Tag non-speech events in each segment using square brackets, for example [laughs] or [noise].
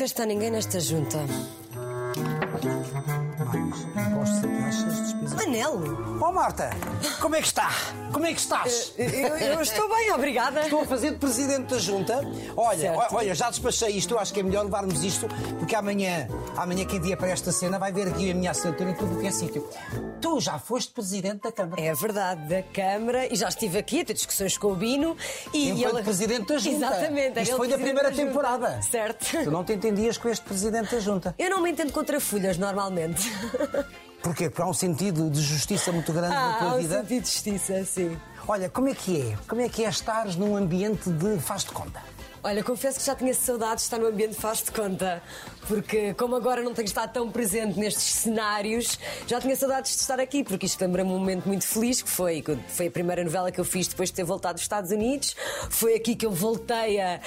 Nunca está ninguém nesta junta. Manel! Oh Marta, como é que está? Como é que estás? Eu, eu [laughs] estou bem, obrigada. Estou a fazer de presidente da junta. Olha, Certo. olha, já despachei isto. Eu acho que é melhor levarmos isto, porque amanhã, amanhã quem vier para esta cena vai ver aqui a minha assinatura em tudo o que é sítio. Tu já foste presidente da Câmara. É verdade, da Câmara, e já estive aqui a ter discussões com o Bino. E Enquanto ele... presidente da junta. Exatamente. era Isto ele foi da presidente primeira junta. temporada. Certo. Tu não te entendias com este presidente da junta. Eu não me entendo contra folhas, normalmente. [laughs] Porquê? Porque há um sentido de justiça muito grande na Ah, tua há um vida. sentido de justiça, sim. Olha, como é que é? Como é que é estares num ambiente de faz de conta? Olha, confesso que já tinha saudades de estar no ambiente faz de conta, porque como agora não tenho estado tão presente nestes cenários, já tinha saudades de estar aqui, porque isto lembra-me um momento muito feliz, que foi, que foi a primeira novela que eu fiz depois de ter voltado dos Estados Unidos, foi aqui que eu voltei a,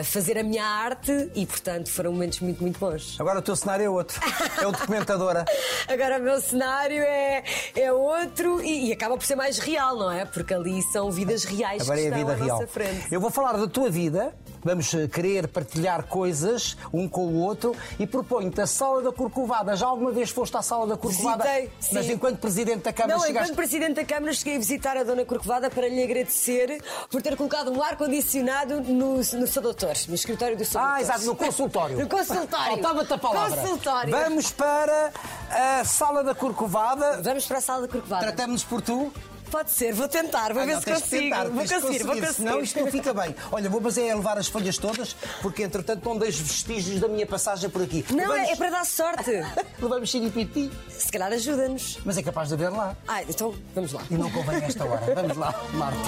a fazer a minha arte e, portanto, foram momentos muito, muito bons. Agora o teu cenário é outro. É o documentadora. [laughs] Agora o meu cenário é, é outro e, e acaba por ser mais real, não é? Porque ali são vidas reais Agora que é a estão vida à real. nossa frente. Eu vou falar da tua vida, vamos eh, querer partilhar coisas um com o outro e proponho-te a Sala da Corcovada. Já alguma vez foste à Sala da Corcovada? Visitei, Mas sim. enquanto Presidente da Câmara Não, chegaste... enquanto Presidente da Câmara cheguei a visitar a Dona Corcovada para lhe agradecer por ter colocado um ar-condicionado no, no Sr. Doutor, no escritório do Sr. Ah, exato, no consultório. No consultório. Faltava-te a palavra. Consultório. Vamos para a Sala da Corcovada. Vamos para a sala da Corcovada. Tratamos-nos por tu. Pode ser, vou tentar, vou Ah, ver não, se consigo. tentar, vou de conseguir, vou conseguir, conseguir. Senão isto não fica bem. Olha, vou mas é levar as folhas todas, porque entretanto não deixo vestígios da minha passagem por aqui. Não, é, Levamos- é para dar sorte. [laughs] Levamos xiripiti, se calhar ajuda-nos. mas é capaz de haver lá. Ah, então vamos lá. E não convém esta hora. Vamos lá, Marta.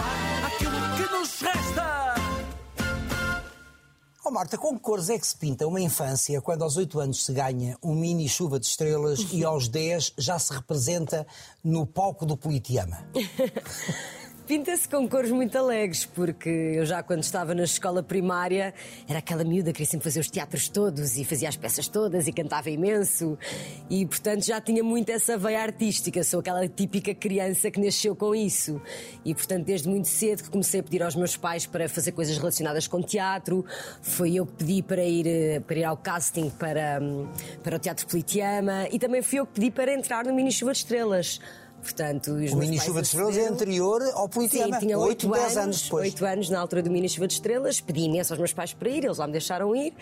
aquilo que nos resta. Oh Marta, com que cores é que se pinta uma infância quando aos 8 anos se ganha um mini chuva de estrelas e aos 10 já se representa no palco do Politeama? [laughs] Pinta-se com cores muito alegres, porque eu já quando estava na escola primária era aquela miúda que queria sempre fazer os teatros todos e fazia as peças todas e cantava imenso. E portanto já tinha muito essa veia artística, sou aquela típica criança que nasceu com isso. E portanto desde muito cedo que comecei a pedir aos meus pais para fazer coisas relacionadas com teatro, foi eu que pedi para ir, eh, para ir ao casting para, hum, para o Teatro Politeama. E também fui eu que pedi para entrar no Mini Chuva de Estrelas. Portanto, O mini chuva de estrelas é anterior ao Politeama. Sim, tinha 8, 8 10 anos depois. 8 anos na altura do Mini Chuva de Estrelas. Pedi imenso aos meus pais para ir, eles lá me deixaram ir.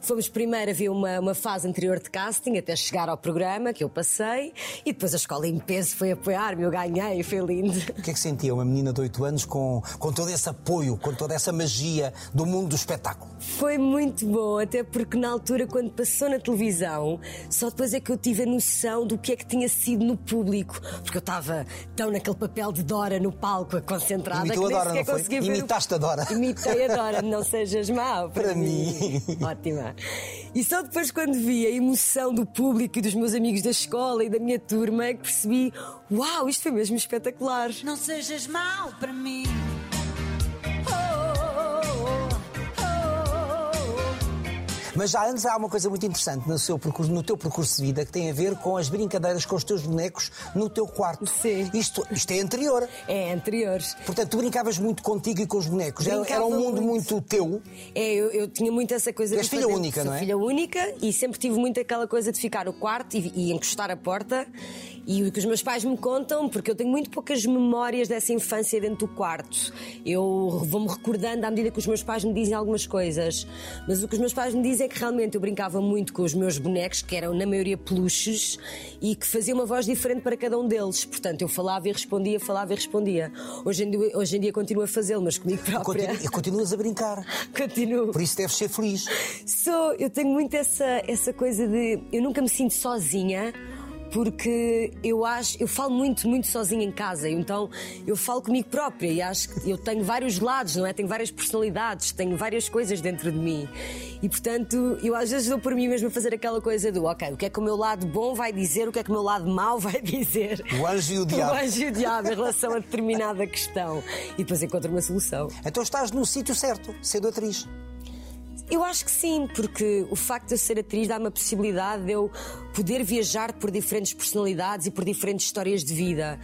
Fomos primeiro a ver uma, uma fase anterior de casting até chegar ao programa que eu passei e depois a escola em peso foi apoiar-me, eu ganhei, foi lindo. O que é que sentia uma menina de 8 anos com, com todo esse apoio, com toda essa magia do mundo do espetáculo? Foi muito bom, até porque na altura, quando passou na televisão, só depois é que eu tive a noção do que é que tinha sido no público. Porque eu estava tão naquele papel de Dora no palco, a concentrada, Imitou que a nem Dora, sequer não foi? conseguia ver. o- Imitaste a Dora. Imitei a Dora, não [laughs] sejas mau. Para, Para mim. Ótima. E só depois, quando vi a emoção do público e dos meus amigos da escola e da minha turma, é que percebi: uau, isto foi mesmo espetacular. Não sejas mau para mim. Mas já antes há uma coisa muito interessante no, seu percurso, no teu percurso de vida que tem a ver com as brincadeiras com os teus bonecos no teu quarto. Sim. Isto, isto é anterior. É anteriores. Portanto, tu brincavas muito contigo e com os bonecos. Era, Brincava era um mundo muito. muito teu. É, eu, eu tinha muito essa coisa És de filha fazer- única, sou não é? filha única e sempre tive muito aquela coisa de ficar no quarto e, e encostar a porta. E o que os meus pais me contam, porque eu tenho muito poucas memórias dessa infância dentro do quarto. Eu vou-me recordando à medida que os meus pais me dizem algumas coisas. Mas o que os meus pais me dizem é que realmente eu brincava muito com os meus bonecos, que eram na maioria peluches, e que fazia uma voz diferente para cada um deles. Portanto, eu falava e respondia, falava e respondia. Hoje em dia, hoje em dia continuo a fazê-lo, mas comigo própria. E continuas a brincar. [laughs] Continuo. Por isso deves ser feliz. Sou, eu tenho muito essa, essa coisa de. Eu nunca me sinto sozinha. Porque eu acho, eu falo muito, muito sozinha em casa, então eu falo comigo própria e acho que eu tenho vários lados, não é? Tenho várias personalidades, tenho várias coisas dentro de mim. E portanto, eu às vezes dou por mim mesmo a fazer aquela coisa do, ok, o que é que o meu lado bom vai dizer, o que é que o meu lado mau [laughs] vai dizer. O anjo e o diabo. O anjo e o diabo em relação a determinada questão. E depois encontro uma solução. Então estás no sítio certo, sendo atriz. Eu acho que sim, porque o facto de eu ser atriz dá-me a possibilidade de eu poder viajar por diferentes personalidades e por diferentes histórias de vida.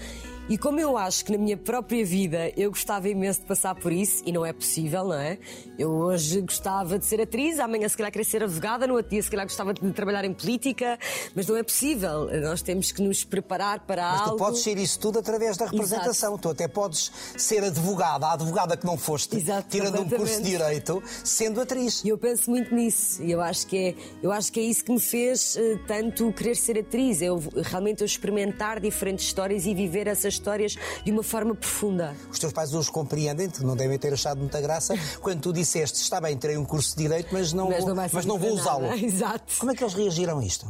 E como eu acho que na minha própria vida eu gostava imenso de passar por isso, e não é possível, não é? Eu hoje gostava de ser atriz, amanhã se calhar querer ser advogada, no outro dia se calhar gostava de trabalhar em política, mas não é possível. Nós temos que nos preparar para Mas algo. tu podes ser isso tudo através da representação. Tu até podes ser advogada, a advogada que não foste, Exato, tirando um curso de direito, sendo atriz. E eu penso muito nisso. E eu acho que é, eu acho que é isso que me fez eh, tanto querer ser atriz. Eu realmente eu experimentar diferentes histórias e viver essas histórias de uma forma profunda. Os teus pais hoje compreendem-te, não devem ter achado muita graça, quando tu disseste, está bem, terei um curso de direito, mas não, Mas vou, não mas vou usá-lo. [laughs] Exato. Como é que eles reagiram a isto?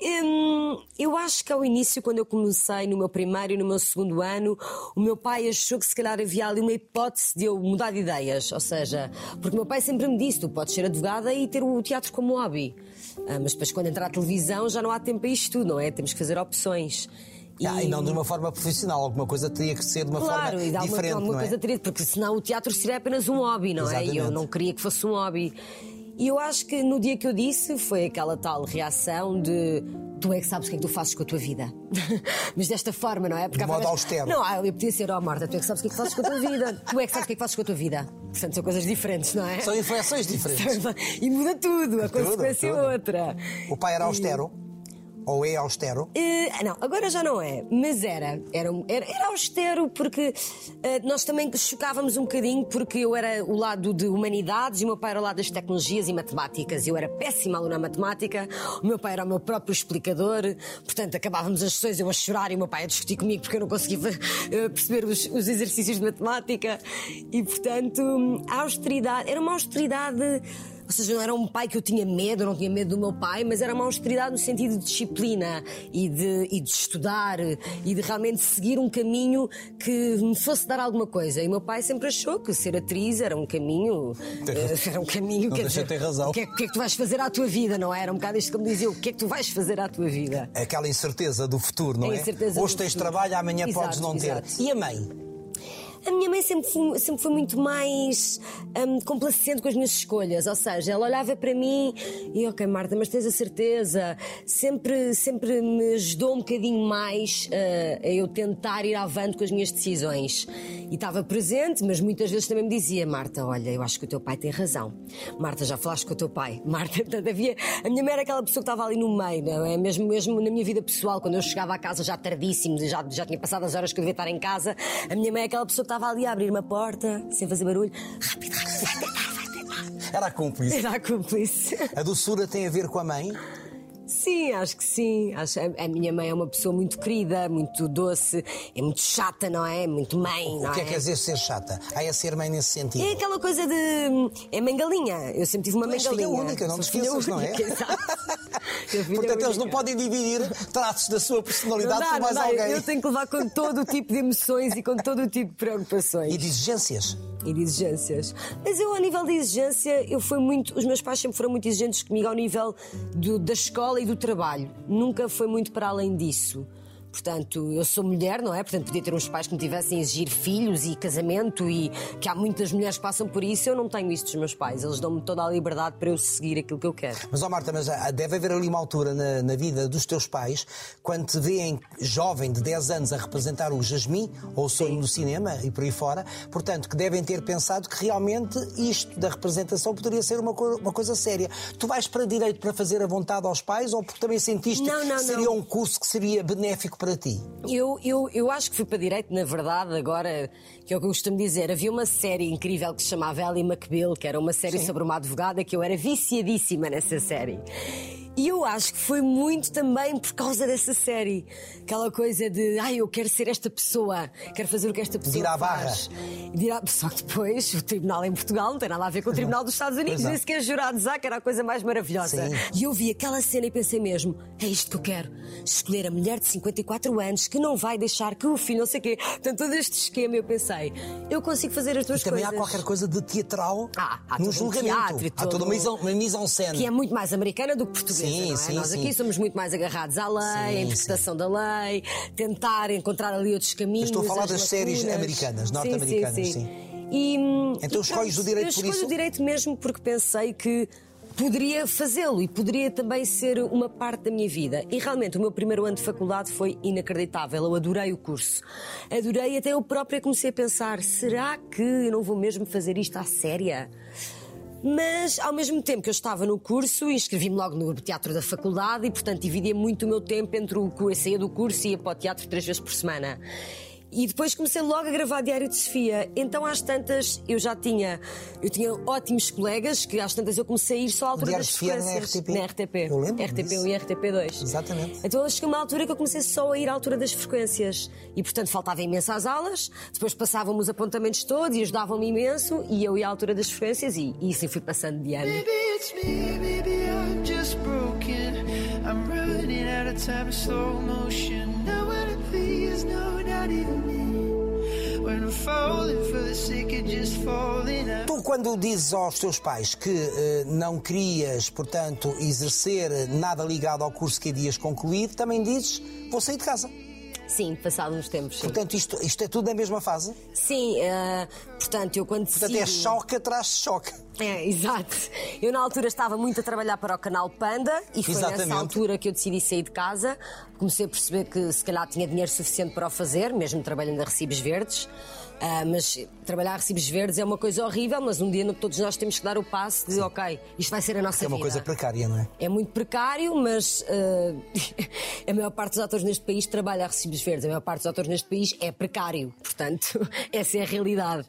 Hum, eu acho que ao início, quando eu comecei no meu primeiro e no meu segundo ano, o meu pai achou que se calhar havia ali uma hipótese de eu mudar de ideias. Ou seja, porque o meu pai sempre me disse: tu podes ser advogada e ter o teatro como hobby. Ah, mas depois, quando entrar a televisão, já não há tempo para isto tudo, não é? Temos que fazer opções. Ah, e não de uma forma profissional, alguma coisa teria que ser de uma Claro, forma e dá uma, diferente, alguma não é? coisa teria, porque senão o teatro seria apenas um hobby, não é? E eu Exatamente. não queria que fosse um hobby. E eu acho que no dia que eu disse foi aquela tal reação de tu é que sabes o que é que tu fazes com a tua vida. [laughs] Mas desta forma, não é? De há modo austero. Não, eu podia ser, ó Marta, tu é que sabes o que é que fazes com a tua vida. Tu é que sabes o que é que fazes com a tua vida. Portanto, são coisas diferentes, não é? São inflexões diferentes. [laughs] E muda tudo, a Tudo, consequência é outra. O pai era austero? Ou é austero? Eh, não, agora já não é, mas era. Era, era, era austero porque eh, nós também chocávamos um bocadinho porque eu era o lado de humanidades e o meu pai era o lado das tecnologias e matemáticas. Eu era péssima aluna na matemática, o meu pai era o meu próprio explicador, portanto acabávamos as sessões eu a chorar e o meu pai a discutir comigo porque eu não conseguia eh, perceber os, os exercícios de matemática. E portanto, a austeridade, era uma austeridade. Ou seja, não era um pai que eu tinha medo, eu não tinha medo do meu pai, mas era uma austeridade no sentido de disciplina e de, e de estudar e de realmente seguir um caminho que me fosse dar alguma coisa. E o meu pai sempre achou que ser atriz era um caminho. eh, Era um caminho Não quer deixa dizer, ter razão. O que, é, que é que tu vais fazer à tua vida, não é? Era um bocado isto que me dizia: o que é que tu vais fazer à tua vida? Aquela incerteza do futuro, não é? incerteza Hoje tens futuro. trabalho, amanhã Exato, podes não ter. exato. E a mãe? A minha mãe sempre foi, sempre foi muito mais hum, complacente com as minhas escolhas, ou seja, ela olhava para mim e, ok, Marta, mas tens a certeza? Sempre, sempre me ajudou um bocadinho mais uh, a eu tentar ir avante com as minhas decisões. E estava presente, mas muitas vezes também me dizia: Marta, olha, eu acho que o teu pai tem razão. Marta, já falaste com o teu pai. [laughs] Marta, portanto, havia. A minha mãe era aquela pessoa que estava ali no meio, não é? Mesmo, mesmo na minha vida pessoal, quando eu chegava à casa já tardíssimo, já, já tinha passado as horas que eu devia estar em casa, a minha mãe é aquela pessoa estava ali a abrir uma porta, sem fazer barulho. Rápido, rápido, vai tentar, vai tentar. Era a cúmplice. Era a cúmplice. A doçura tem a ver com a mãe? Sim, acho que sim. Acho, a, a minha mãe é uma pessoa muito querida, muito doce, é muito chata, não é? Muito mãe, não O que é que quer dizer ser chata? Ah, é ser mãe nesse sentido. É aquela coisa de. É mãe galinha. Eu sempre tive uma mãe és filha galinha. única, não te esqueças, não é? [laughs] Portanto, eles não podem dividir traços da sua personalidade dá, por mais alguém. Eu tenho que levar com todo o tipo de emoções e com todo o tipo de preocupações. E de exigências. E de exigências. Mas eu, a nível de exigência, eu fui muito. Os meus pais sempre foram muito exigentes comigo ao nível do- da escola e do trabalho. Nunca foi muito para além disso. Portanto, eu sou mulher, não é? Portanto, podia ter uns pais que me tivessem a exigir filhos e casamento e que há muitas mulheres que passam por isso. Eu não tenho isso dos meus pais. Eles dão-me toda a liberdade para eu seguir aquilo que eu quero. Mas, ó Marta, mas ah, deve haver ali uma altura na, na vida dos teus pais, quando te veem jovem de 10 anos a representar o Jasmim, ou o sonho no cinema e por aí fora, portanto, que devem ter pensado que realmente isto da representação poderia ser uma, co- uma coisa séria. Tu vais para direito para fazer a vontade aos pais ou porque também sentiste Não, não, que seria não. um curso que seria benéfico para ti? Eu, eu, eu acho que fui para direito, na verdade, agora, que é o que eu costumo dizer. Havia uma série incrível que se chamava Ellie McBeal, que era uma série sobre uma advogada, que eu era viciadíssima nessa série. E eu acho que foi muito também por causa dessa série. Aquela coisa de, ai, eu quero ser esta pessoa, quero fazer o que esta pessoa ir à faz. De ir à- Só que depois o tribunal em Portugal não tem nada a ver com o tribunal dos Estados Unidos, nem sequer jurados há, que era a coisa mais maravilhosa. Sim. E eu vi aquela cena e pensei mesmo: é isto que eu quero. Escolher a mulher de 54 anos que não vai deixar que o filho, não sei o quê. Portanto, todo este esquema eu pensei: eu consigo fazer as duas E também coisas. há ququalquer coisa de teatral Ah, no todo um julgamento. teatro Há toda uma mise- uma mise en scène. Que é muito mais americana do que portuguesa, Sim, é? Nós aqui somos muito mais agarrados à lei, à interpretação da lei, tentar encontrar ali outros caminhos. Eu estou a falar as das séries lacunas. americanas, Sim, norte-americanas, sim. E, Então e escolhes pronto, o direito eu por escolho isso? o direito mesmo porque pensei que poderia fazê-lo e poderia também ser uma parte da minha vida. E realmente o meu primeiro ano de faculdade foi inacreditável. Eu adorei o curso. Adorei até eu própria comecei a pensar: será que eu não vou mesmo fazer isto à séria? Mas, ao mesmo tempo que eu estava no curso, inscrevi-me logo no teatro da faculdade e, portanto, dividia muito o meu tempo entre o que eu saía do curso e ia para o teatro três vezes por semana. E depois comecei logo a gravar Diário de Sofia. Então, às tantas, eu já tinha. Eu tinha ótimos colegas que às tantas eu comecei a ir só à altura Diário das Sofia na frequências. RTP? Na RTP. Eu lembro RTP1 disso. e RTP2. Exatamente. Então chegou uma altura que eu comecei só a ir à altura das frequências. E portanto faltava imenso às aulas, depois passavam-me os apontamentos todos e ajudavam-me imenso, e eu ia à altura das frequências e, e assim fui passando de ano. Maybe it's me, maybe I'm just broken. I'm running out of time in slow motion. No one to please, no, not even me. When I'm falling for the sake of just falling out. Tu, quando dizes aos teus pais que eh, não querias, portanto, exercer nada ligado ao curso que havias concluído, também dizes: vou sair de casa. Sim, passado uns tempos. Sim, Portanto, isto, isto é tudo na mesma fase. sim eh, portanto, eu quando Portanto, é decido- choque atrás de choque. É, exato. Eu na altura estava muito a trabalhar para o canal Panda e foi Exatamente. nessa altura que eu decidi sair de casa. Comecei a perceber que se calhar tinha dinheiro suficiente para o fazer, mesmo trabalhando a recibos verdes. Ah, mas trabalhar a recibos verdes é uma coisa horrível, mas um dia no- todos nós temos que dar o passo de ok, isto vai ser a nossa É uma vida. coisa precária, não é? É muito precário, mas ah, [laughs] a maior parte dos atores neste país trabalha a recibos verdes. A maior parte dos atores neste país é precário. Portanto, [laughs] essa é a realidade.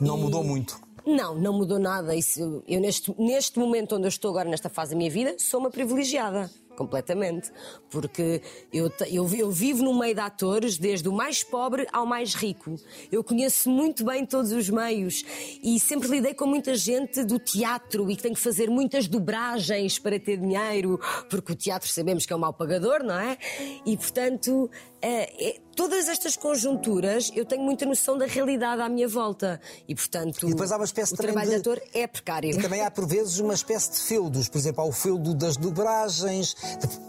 Não E- mudou muito. Não, não mudou nada. Isso, eu neste, neste momento onde eu estou agora, nesta fase da minha vida, sou uma privilegiada. Completamente. Porque eu, eu, eu vivo no meio de atores, desde o mais pobre ao mais rico. Eu conheço muito bem todos os meios e sempre lidei com muita gente do teatro e que tem que fazer muitas dobragens para ter dinheiro, porque o teatro sabemos que é um mau pagador, não é? E portanto, é- todas estas conjunturas eu tenho muita noção da realidade à minha volta. E portanto, E depois há uma espécie o trabalho de- ator é precário. E também há, por vezes, uma espécie de feudos. Por exemplo, há o feudo das dobragens.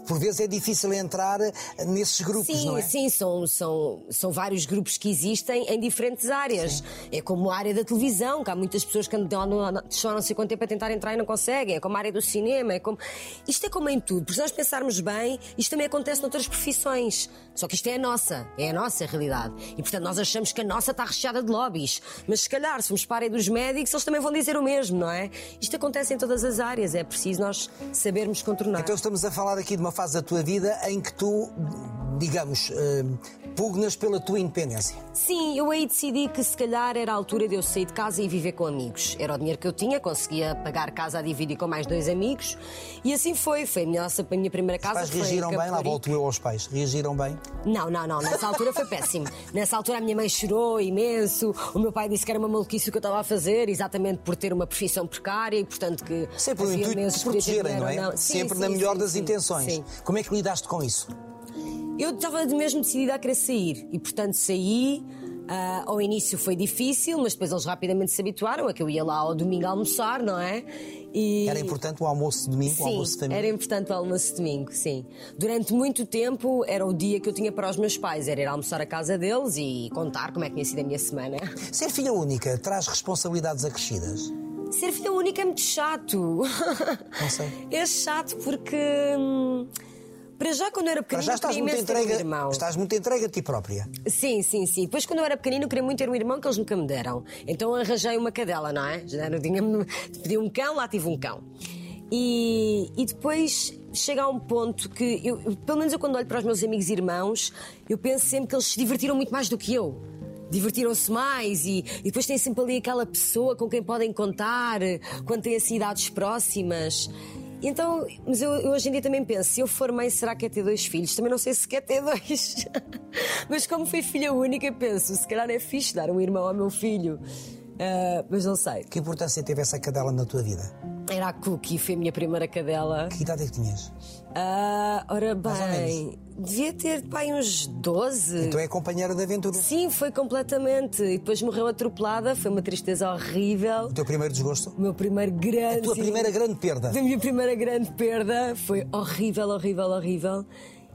Por vezes é difícil entrar nesses grupos, Sim, não é? sim, são, são, são vários grupos que existem em diferentes áreas. É como a área da televisão, que há muitas pessoas que andam só não sei quanto tempo a tentar entrar e não conseguem. É como a área do cinema. É como... Isto é como em tudo. Porque se nós pensarmos bem, isto também acontece noutras profissões. Só que isto é a nossa, é a nossa realidade. E portanto nós achamos que a nossa está recheada de lobbies. Mas se calhar, se formos para dos médicos, eles também vão dizer o mesmo, não é? Isto acontece em todas as áreas. É preciso nós sabermos contornar. Então estamos a falar aqui de uma fase da tua vida em que tu, digamos, eh, pugnas pela tua independência. Sim, eu aí decidi que se calhar era a altura de eu sair de casa e viver com amigos. Era o dinheiro que eu tinha, conseguia pagar casa a dividir com mais dois amigos. E assim foi. Foi a minha, nossa, a minha primeira Os casa. em reagiram bem, lá volto eu aos pais. Reagiram bem. Não, não, não. Nessa altura foi péssimo. [laughs] Nessa altura a minha mãe chorou imenso. O meu pai disse que era uma maluquice o que eu estava a fazer, exatamente por ter uma profissão precária e, portanto, que. Sempre o intuito de protegerem, não é? Sim, Sempre sim, na melhor sim, das intenções. Como é que lidaste com isso? Eu estava mesmo decidida a querer sair e, portanto, saí. Ah, ao início foi difícil, mas depois eles rapidamente se habituaram a que eu ia lá ao domingo almoçar, não é? E... Era importante o almoço de domingo, o Sim, almoço de família? era importante o almoço de domingo, sim. Durante muito tempo era o dia que eu tinha para os meus pais, era ir almoçar à casa deles e contar como é que tinha sido a minha semana. [laughs] Ser filha única traz responsabilidades acrescidas? Ser filha única é muito chato. Não sei. [laughs] É chato porque. Para já, quando eu era Para pequenina, já estás queria muito imenso ter um entregue, irmão. estás muito entregue a ti própria. Sim, sim, sim. Depois, quando eu era pequenino, eu queria muito ter um irmão que eles nunca me deram. Então arranjei uma cadela, não é? Já não tinha [laughs] pedi um cão, lá tive um cão. E, e depois chega a um ponto que, eu, eu- pelo menos eu quando olho para os meus amigos e irmãos, eu penso sempre que eles se divertiram muito mais do que eu. Divertiram-se mais e, e depois tem sempre ali aquela pessoa com quem podem contar eh, quando têm assim idades próximas. Então, mas eu, eu hoje em dia também penso, se eu for mãe, será que é ter dois filhos? Também não sei se quer ter dois. [laughs] mas como fui filha única, penso, se calhar é fixe dar um irmão ao meu filho. Ah, mas não sei. Que importância teve essa cadela na tua vida? Era a Cookie, foi a minha primeira cadela. Que idade é que tinhas? Ah, ora bem, devia ter pai uns 12. Tu é companheira da aventura. Sim, foi completamente. E depois morreu atropelada, foi uma tristeza horrível. O teu primeiro desgosto? O meu primeiro grande. A tua primeira grande perda? A minha primeira grande perda foi horrível, horrível, horrível.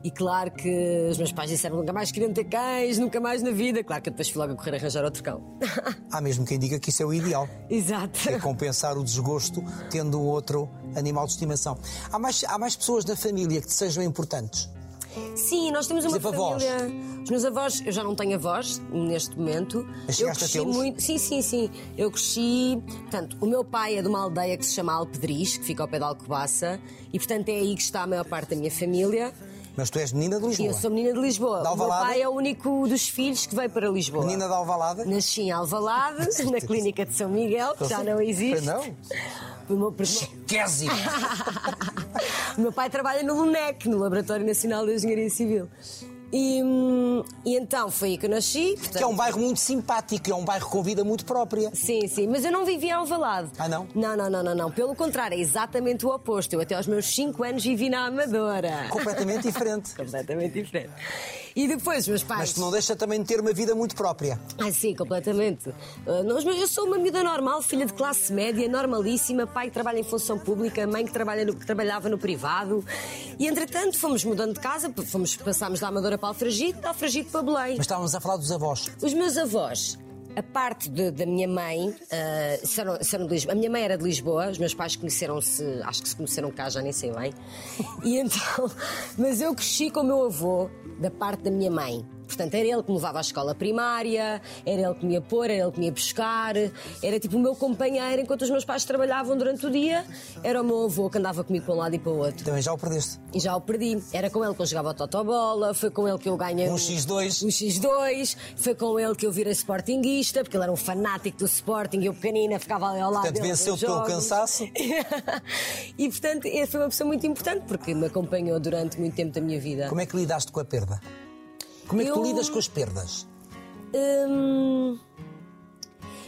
E claro que os meus pais disseram nunca mais queriam ter cães, nunca mais na vida. Claro que eu depois fui logo a correr a arranjar outro cão. [laughs] Há mesmo quem diga que isso é o ideal. Exato. É compensar o desgosto tendo outro animal de estimação. Há mais, há mais pessoas da família que te sejam importantes? Sim, nós temos uma exemplo, avós. família. Os meus avós, eu já não tenho avós neste momento. Mas eu a cresci tê-los? muito. Sim, sim, sim. Eu cresci. Portanto, o meu pai é de uma aldeia que se chama Alpedris, que fica ao pé de Alcobaça, e portanto é aí que está a maior parte da minha família. Mas tu és menina de Lisboa. eu sou menina de Lisboa. Da O meu pai é o único dos filhos que veio para Lisboa. Menina de Alvalade? Nasci em Alvalade, [laughs] na clínica de São Miguel, que já não existe. Não? O meu, Quésimo! [laughs] o meu pai trabalha no LUNEC, no Laboratório Nacional de Engenharia Civil. E, hum, e então foi aí que eu nasci. portanto- que é um bairro muito simpático, é um bairro com vida muito própria. Sim, sim, mas eu não vivia em Alvalade. Ah, não? Não, não, não, não, não. Pelo contrário, é exatamente o oposto. Eu até aos meus 5 anos vivi na Amadora. Completamente [laughs] diferente. Completamente diferente. E depois os meus pais. Mas tu não deixa também de ter uma vida muito própria. Ah, sim, completamente. Ah, eu sou uma miúda normal, filha de classe média, normalíssima, pai que trabalha em função pública, mãe que, trabalha no- que trabalhava no privado. E entretanto fomos mudando de casa, fomos, passámos da Amadora para Alfragide, da Alfragide para Belém. Mas estávamos a falar dos avós. Os meus avós, a parte de- da minha mãe, ah, são, são de Lisboa. A minha mãe era de Lisboa, os meus pais conheceram-se, acho que se conheceram cá, já nem sei bem. E então, [laughs] mas eu cresci com o meu avô, da parte da minha mãe. Portanto, era ele que me levava à escola primária, era ele que me ia pôr, era ele que me ia buscar, era tipo o meu companheiro enquanto os meus pais trabalhavam durante o dia. Era o meu avô que andava comigo para um lado e para o outro. Também já o perdeste. E já o perdi. Era com ele que eu jogava a totobola, foi com ele que eu ganhei Um o- X2. Um X2, foi com ele que eu virei sportinguista, porque ele era um fanático do Sporting e eu pequenina ficava ali ao lado Portanto, venceu-te pelo cansaço. [laughs] e portanto, ele foi uma pessoa muito importante porque me acompanhou durante muito tempo da minha vida. Como é que lidaste com a perda? Como é que tu Eu- lidas com as perdas? Hum,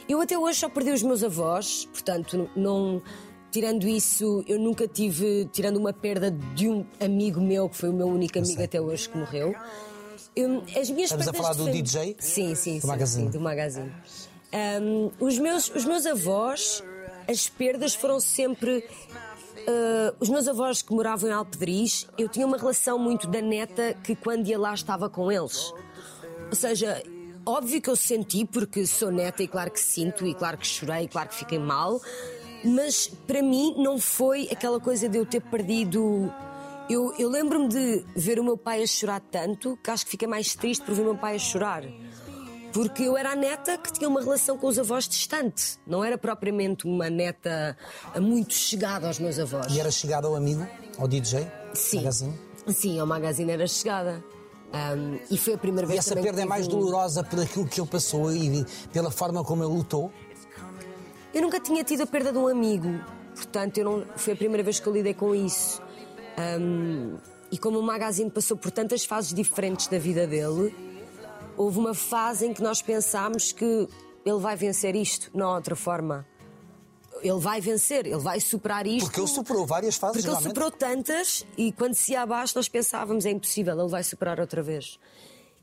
eu até hoje só perdi os meus avós, portanto, não. Tirando isso, eu nunca tive, tirando uma perda de um amigo meu, que foi o meu único amigo até hoje que morreu. hum, as minhas Estamos a falar do DJ? Sim, sim, Do sim, Magazine? sim, do magazine. Hum, os, meus, os meus avós, as perdas foram sempre. Uh, os meus avós que moravam em Alpedris, eu tinha uma relação muito da neta que quando ia lá estava com eles. Ou seja, óbvio que eu senti, porque sou neta e claro que sinto, e claro que chorei, e claro que fiquei mal, mas para mim não foi aquela coisa de eu ter perdido. Eu, eu lembro-me de ver o meu pai a chorar tanto que acho que fiquei mais triste por ver o meu pai a chorar. Porque eu era a neta que tinha uma relação com os avós distante. Não era propriamente uma neta muito chegada aos meus avós. E era chegado ao amigo, ao DJ? Sim. Magazine? Sim, ao magazine era chegada. Ahm, e foi a primeira E vez essa também perda é mais um- dolorosa por aquilo que ele passou e pela forma como ele lutou? Eu nunca tinha tido a perda de um amigo, portanto, eu não, foi a primeira vez que eu lidei com isso. Ahm, e como o magazine passou por tantas fases diferentes da vida dele, houve uma fase em que nós pensámos que ele vai vencer isto, não há outra forma. Ele vai vencer, ele vai superar isto. Porque ele superou várias fases, Porque ele realmente. superou tantas e quando se ia abaixo nós pensávamos é impossível, ele vai superar outra vez.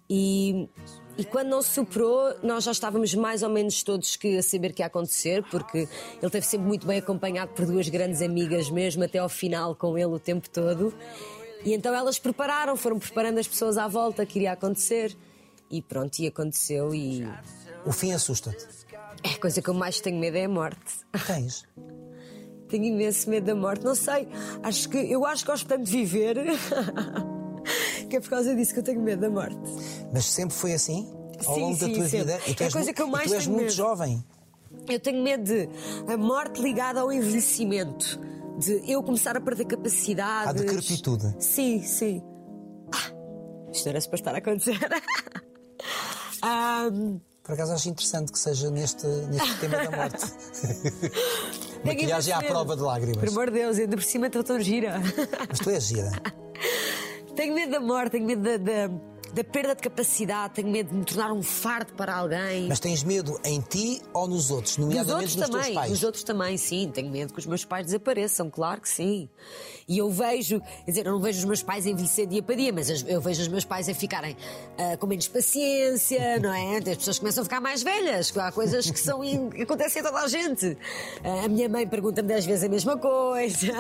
E, e quando não se superou, nós já estávamos mais ou menos todos que a saber que ia acontecer, porque ele esteve sempre muito bem acompanhado por duas grandes amigas, mesmo até ao final com ele o tempo todo. E então elas prepararam, foram preparando as pessoas à volta que iria acontecer. E pronto, e aconteceu. E O fim assusta-te. é a coisa que eu mais tenho medo é a morte. Tens. [laughs] Tenho imenso medo da morte. Não sei, acho que eu acho que gosto tanto de viver [laughs] que é por causa disso que eu tenho medo da morte. Mas sempre foi assim? Ao Sim, longo da sim, tua sempre. vida? E tu É és coisa mu- que eu mais tu és muito medo. jovem. Eu tenho medo de a morte ligada ao envelhecimento, de eu começar a perder capacidades. À decrepitude. Sim, sim. Ah, isto era para estar a acontecer. [laughs] Ahm, Por acaso acho interessante que seja neste, neste [laughs] tema da morte. Maquilhagem à prova de lágrimas. Por amor de Deus, ainda por cima estou tão gira. Mas tu és gira. [laughs] Tenho medo da morte, tenho medo da, da, da perda de capacidade, tenho medo de me tornar um fardo para alguém. Mas tens medo em ti ou nos outros? Nomeadamente outros nos também, teus pais? dos outros também, sim. Tenho medo que os meus pais desapareçam, claro que sim. E eu vejo, quer dizer, eu não vejo os meus pais envelhecer dia para dia, mas as- eu vejo os meus pais a ficarem ah, com menos paciência, [laughs] não é? As pessoas começam a ficar mais velhas, há coisas que são que acontecem a toda a gente. Ah, a minha mãe pergunta-me dez vezes a mesma coisa.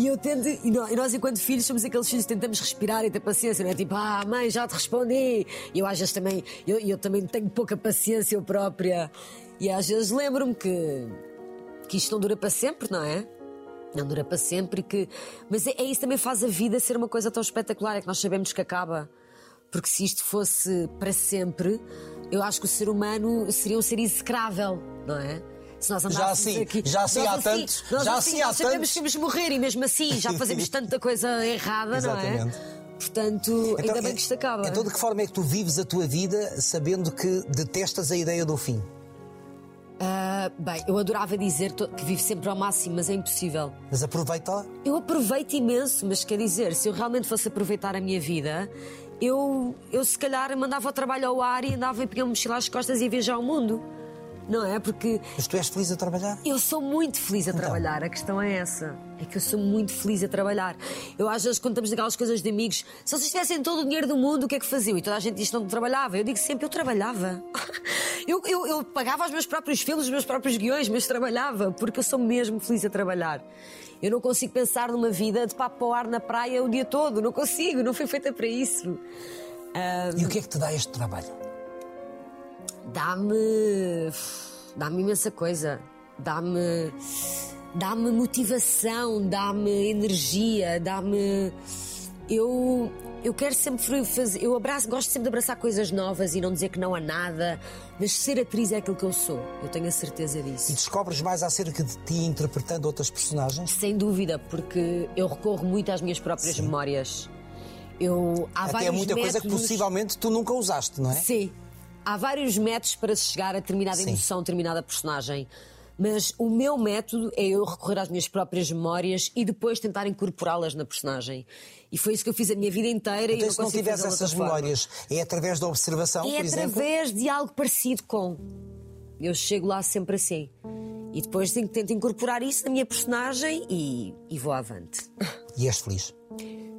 E eu tento, e nó- nós, enquanto filhos, somos aqueles filhos que tentamos respirar e ter paciência, não é? Tipo, ah, mãe, já te respondi. E eu às vezes também, eu, eu também tenho pouca paciência eu própria. E às vezes lembro-me que, que isto não dura para sempre, não é? Não dura para sempre que. Mas é, é isso também faz a vida ser uma coisa tão espetacular, é que nós sabemos que acaba. Porque se isto fosse para sempre, eu acho que o ser humano seria um ser execrável, não é? Se nós andássemos assim, aqui, já assim há tantos, nós já assim, assim há sabemos tantos. que de morrer e mesmo assim já fazemos [laughs] tanta coisa errada, não é? Exatamente. Portanto, ainda bem que isto acaba. Então, de que forma é que tu vives a tua vida sabendo que detestas a ideia do fim? Ah, bem, eu adorava dizer que vivo sempre ao máximo, mas é impossível. Mas aproveita-la. Eu aproveito imenso, mas quer dizer, se eu realmente fosse aproveitar a minha vida, eu, eu se calhar mandava o trabalho ao ar e andava e pegar uma mochila às costas e ia viajar ao mundo. Não é? Porque Mas tu és feliz a trabalhar? eu sou muito feliz a trabalhar, a questão é essa. É que eu sou muito feliz a trabalhar. Eu às vezes, quando estamos naquelas coisas de amigos, se vocês tivessem todo o dinheiro do mundo, o que é que faziam? E toda a gente diz que não trabalhava. Eu digo sempre, eu trabalhava. [laughs] Eu, eu, eu pagava os meus próprios filmes, os meus próprios guiões, mas trabalhava, porque eu sou mesmo feliz a trabalhar. Eu não consigo pensar numa vida de papo ao ar na praia o dia todo. Não consigo, não fui feita para isso. Ah, E o que é que te dá este trabalho? Dá-me. dá-me imensa coisa. Dá-me. dá-me motivação, dá-me energia, dá-me. Eu. Eu quero sempre fazer. Eu abraço, gosto sempre de abraçar coisas novas e não dizer que não há nada, mas ser atriz é aquilo que eu sou. Eu tenho a certeza E disso. descobres mais acerca de ti interpretando outras personagens? Sem dúvida, porque eu recorro muito às minhas próprias memórias. Eu, há Até é vários muita coisa que métodos- possivelmente tu nunca usaste, não é? Sim. Há vários métodos para se chegar a determinada Sim. emoção, determinada personagem. Mas o meu método é eu recorrer às minhas próprias memórias e depois tentar incorporá-las na personagem. E foi isso que eu fiz a minha vida inteira e Então, não se não tivesse essas memórias, é através da observação, É por exemplo? através de algo parecido com. Eu chego lá sempre assim. E depois tento incorporar isso na minha personagem e, e vou avante. E és feliz.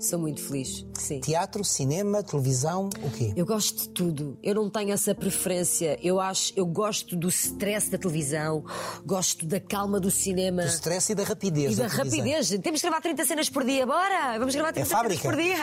Sou muito feliz, sim. Teatro, cinema, televisão, o quê? Eu gosto de tudo. Eu não tenho essa preferência. Eu acho, eu gosto do stress da televisão, gosto da calma do cinema. Do stress e da rapidez. E da te dizer. rapidez. Temos de gravar 30 cenas por dia, bora! Vamos gravar 30 cenas fábrica. por dia.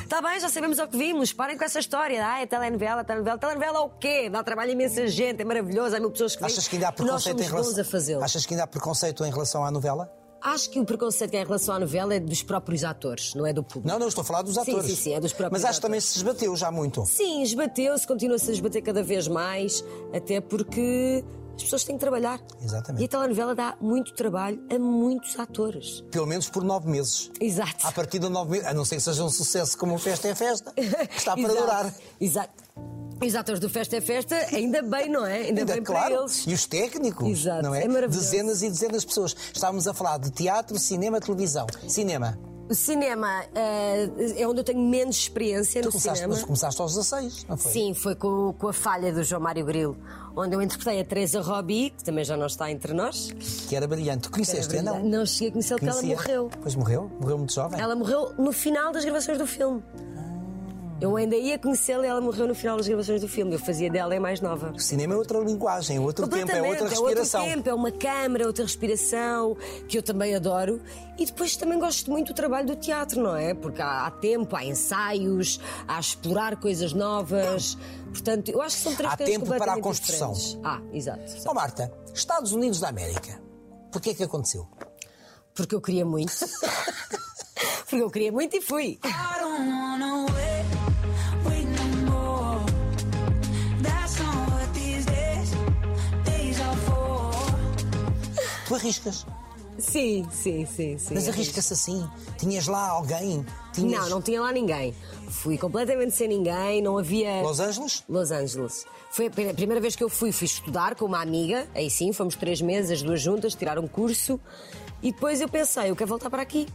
Está [laughs] bem, já sabemos o que vimos. Parem com essa história. Ah, é telenovela, telenovela. Telenovela é o quê? Dá trabalho imensa gente, é maravilhoso, há mil pessoas que veem. Achas que ainda há preconceito em relação... a fazê-lo. Achas que ainda há preconceito em relação à novela? Acho que o preconceito em relação à novela é dos próprios atores, não é do público. Não, não, estou a falar dos Sim, atores. sim, sim, é dos próprios Mas acho que também atores. se esbateu já muito. Sim, esbateu-se, continua-se a esbater cada vez mais, até porque as pessoas têm que trabalhar. Exatamente. E a telenovela dá muito trabalho a muitos atores. Pelo menos por nove meses. Exato. A partir de nove meses, a não ser que seja um sucesso como o Festa é Festa, [laughs] que está para Exato. durar. Exato. E os atores do Festa é Festa, ainda bem, não é? Ainda, Ainda, bem claro. para eles. E os técnicos, Exato, não é? é maravilhoso. dezenas e dezenas de pessoas. Estávamos a falar de teatro, cinema, televisão. Cinema. O cinema eh, é onde eu tenho menos experiência Tu no começaste, cinema. mas começaste aos 16, não foi? Sim, foi com, com a falha do João Mário Grilo, onde eu interpretei a Teresa Robi, que também já não está entre nós. Que era brilhante. Tu conheceste, Era não? Não cheguei a conhecê-la porque ela morreu. Pois morreu? Morreu muito jovem? Ela morreu no final das gravações do filme. Eu ainda ia conhecê-la e ela morreu no final das gravações do filme. Eu fazia dela é mais nova. O cinema é outra linguagem, é outro tempo, é outra é outro respiração. tempo, é uma câmara, outra respiração, que eu também adoro. E depois também gosto muito do trabalho do teatro, não é? Porque há, há tempo, há ensaios, há a explorar coisas novas. Portanto, eu acho que são três Há coisas tempo para a construção. diferentes. Ah, exato. Ó Marta, Estados Unidos da América. Porquê é que aconteceu? Porque eu queria muito. [laughs] Porque eu queria muito e fui. I don't wanna wait Tu arriscas. Sim, sim, sim, sim. Mas arrisca-se assim. Tinhas lá alguém? Tinhas... Não, não tinha lá ninguém. Fui completamente sem ninguém, não havia. Los Angeles? Los Angeles. Foi a pri- a primeira vez que eu fui, fui estudar com uma amiga, aí sim, fomos três meses, as duas juntas, tirar um curso, e depois eu pensei, eu quero voltar para aqui.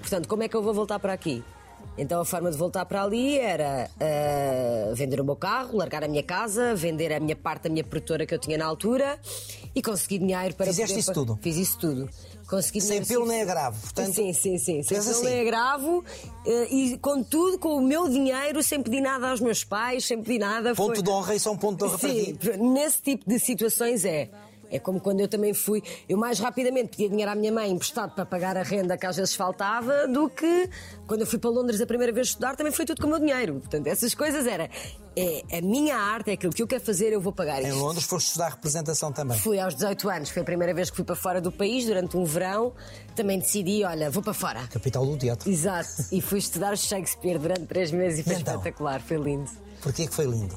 Portanto, como é que eu vou voltar para aqui? Então a forma de voltar para ali era ah, vender o meu carro, largar a minha casa, vender a minha parte da minha produtora que eu tinha na altura e conseguir dinheiro para Fizeste poder isso tudo? Fiz isso tudo. Consegui Sem pelo nem agravo. Portanto, sim, sim, sim. Sem pelo assim. nem agravo eh, e contudo com o meu dinheiro, sem pedir nada aos meus pais, sem pedir nada. Ponto foi... de honra, isso é um ponto de honra para Sim, ti. nesse tipo de situações é. É como quando eu também fui, eu mais rapidamente pedia dinheiro à minha mãe emprestado para pagar a renda que às vezes faltava, do que quando eu fui para Londres a primeira vez estudar, também foi tudo com o meu dinheiro. Portanto, essas coisas era, é a minha arte, é aquilo que eu quero fazer, eu vou pagar Em isto. Londres foste estudar representação também. Fui aos 18 anos, foi a primeira vez que fui para fora do país durante um verão. Também decidi, olha, vou para fora. Capital do teatro. Exato. E fui estudar Shakespeare durante três meses e foi então? espetacular, foi lindo. Porquê que foi lindo?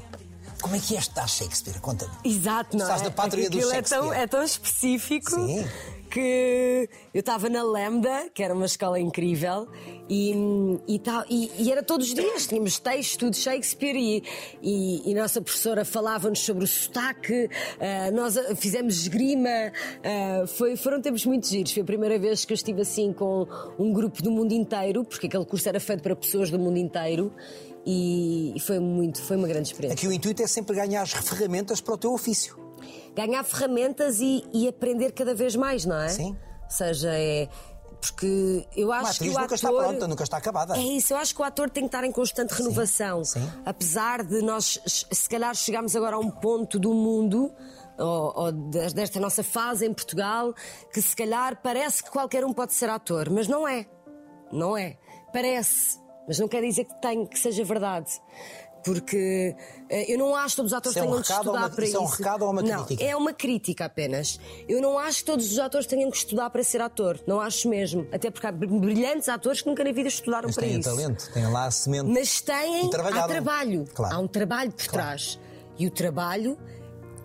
Como é que é estudar Shakespeare? Conta-me. Exato, não Estás é? da pátria do aquilo é tão, Shakespeare. é tão específico Sim. que eu estava na Lambda, que era uma escola incrível, e, e, tal, e, e era todos os dias, tínhamos texto de Shakespeare e, e, e a nossa professora falava-nos sobre o sotaque, ah, nós ah, fizemos esgrima, ah, foi, foram tempos muito giros. Foi a primeira vez que eu estive assim com um grupo do mundo inteiro, porque aquele curso era feito para pessoas do mundo inteiro. E, foi muito, foi uma grande experiência. Aqui o intuito é sempre ganhar as ferramentas para o teu ofício. ganhar ferramentas e, e aprender cada vez mais, não é? Sim. Ou seja, é. Porque eu acho que o nunca está pronta, nunca está acabada. É isso, eu acho que o ator tem que estar em constante renovação. sim. Apesar de nós, se calhar, chegarmos agora a um ponto do mundo, ou, ou des- desta nossa fase em Portugal, que se calhar parece que qualquer um pode ser ator, mas não é. Não é. Parece. Mas não quer dizer que, tem, que seja verdade. Porque eh, eu não acho que todos os atores Isso é um tenham que recado ou estudar uma- para isso é um isso. recado ou uma não, crítica? é uma crítica apenas. Eu não acho que todos os atores tenham que estudar para ser ator. Não acho mesmo. Até porque há brilhantes atores que nunca na vida estudaram Mas para têm isso. talento, têm lá a semente. Mas têm, há trabalho. Claro. Há um trabalho por Claro. trás. E o trabalho,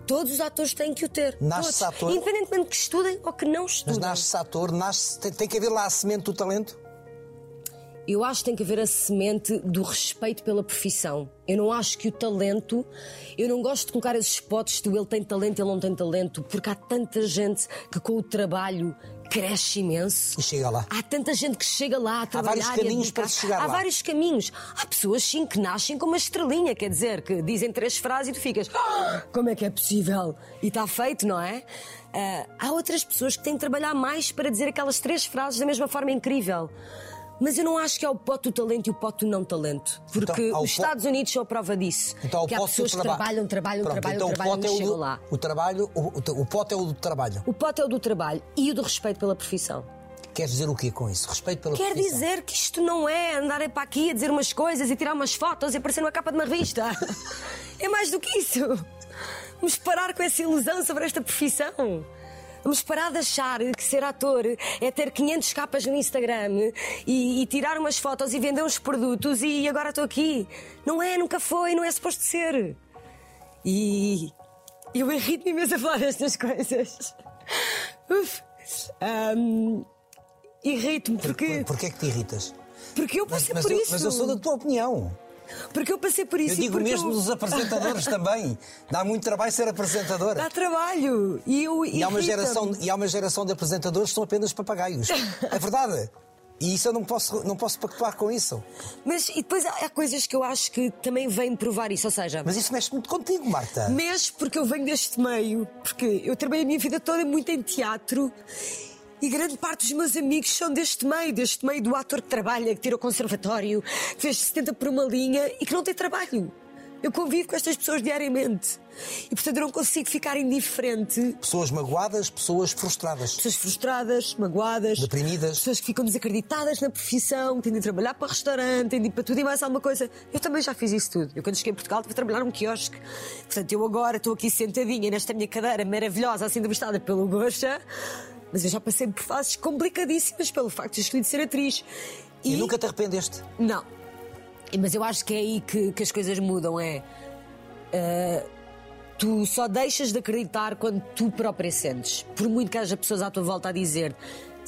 todos os atores têm que o ter. Nasce-se ator. Independentemente que estudem ou que não Mas estudem. nasce-se ator, nasce tem, tem que haver lá a semente do talento. Eu acho que tem que haver a semente do respeito pela profissão. Eu não acho que o talento. Eu não gosto de colocar esses spots do ele tem talento, ele não tem talento, porque há tanta gente que com o trabalho cresce imenso. E chega lá. Há tanta gente que chega lá a trabalhar vários e a caminhos para chegar Há lá. vários caminhos. Há pessoas sim que nascem com uma estrelinha, quer dizer, que dizem três frases e tu ficas, "Ah, como é que é possível? E está feito, não é? Ah, há outras pessoas que têm de trabalhar mais para dizer aquelas três frases da mesma forma incrível. Mas eu não acho que é o pote do talento e o pote do não talento. Porque Então, há os po- Estados Unidos são a prova disso. Então, que há pessoas que traba- trabalham, trabalham, Pronto, trabalham, então trabalham o pote e é chegam do, lá. O trabalho, o, o, o pote é o do trabalho. O pote é o do trabalho e o do respeito pela profissão. Queres dizer o quê com isso? Respeito pela Quer profissão. dizer que isto não é andar para aqui a dizer umas coisas e tirar umas fotos e aparecer numa capa de uma revista. [laughs] É mais do que isso. Vamos parar com essa ilusão sobre esta profissão. Vamos parar de achar que ser ator é ter 500 capas no Instagram e, e tirar umas fotos e vender uns produtos e agora estou aqui. Não é, nunca foi, não é suposto ser. E eu irrito-me imenso a falar destas coisas. Uf. Ahm, Irrito-me porque, Porquê é que te irritas? porque eu Mas, passei mas por eu, isso. mas eu sou da tua opinião. Porque eu passei por isso. Eu digo mesmo eu- dos apresentadores [laughs] também. Dá muito trabalho ser apresentador. Dá trabalho. E, eu, E há, uma geração, e há uma geração de apresentadores que são apenas papagaios. [laughs] É verdade. E isso eu não posso, não posso pactuar com isso. Mas e depois há, há coisas que eu acho que também vêm provar isso. Ou seja, Mas isso mexe muito contigo, Marta. Mês porque eu venho deste meio, porque eu trabalhei a minha vida toda muito em teatro e grande parte dos meus amigos são deste meio, deste meio do ator que trabalha, que tira o conservatório, que fez 70 por uma linha e que não tem trabalho. Eu convivo com estas pessoas diariamente e portanto eu não consigo ficar indiferente. Pessoas magoadas, pessoas frustradas. Pessoas frustradas, magoadas, Deprimidas. pessoas que ficam desacreditadas na profissão, que têm de trabalhar para restaurante, têm de ir para tudo e mais alguma coisa. Eu também já fiz isso tudo. Eu, quando cheguei a Portugal, tive de trabalhar num quiosque. Portanto, eu agora estou aqui sentadinha nesta minha cadeira maravilhosa, assim entrevistada pelo Goxa, mas eu já passei por fases complicadíssimas pelo facto de de ser atriz. E nunca te arrependeste. Não. Mas eu acho que é aí que, que as coisas mudam. É. ah, tu só deixas de acreditar quando tu própria sentes. Por muito que haja pessoas à tua volta a dizer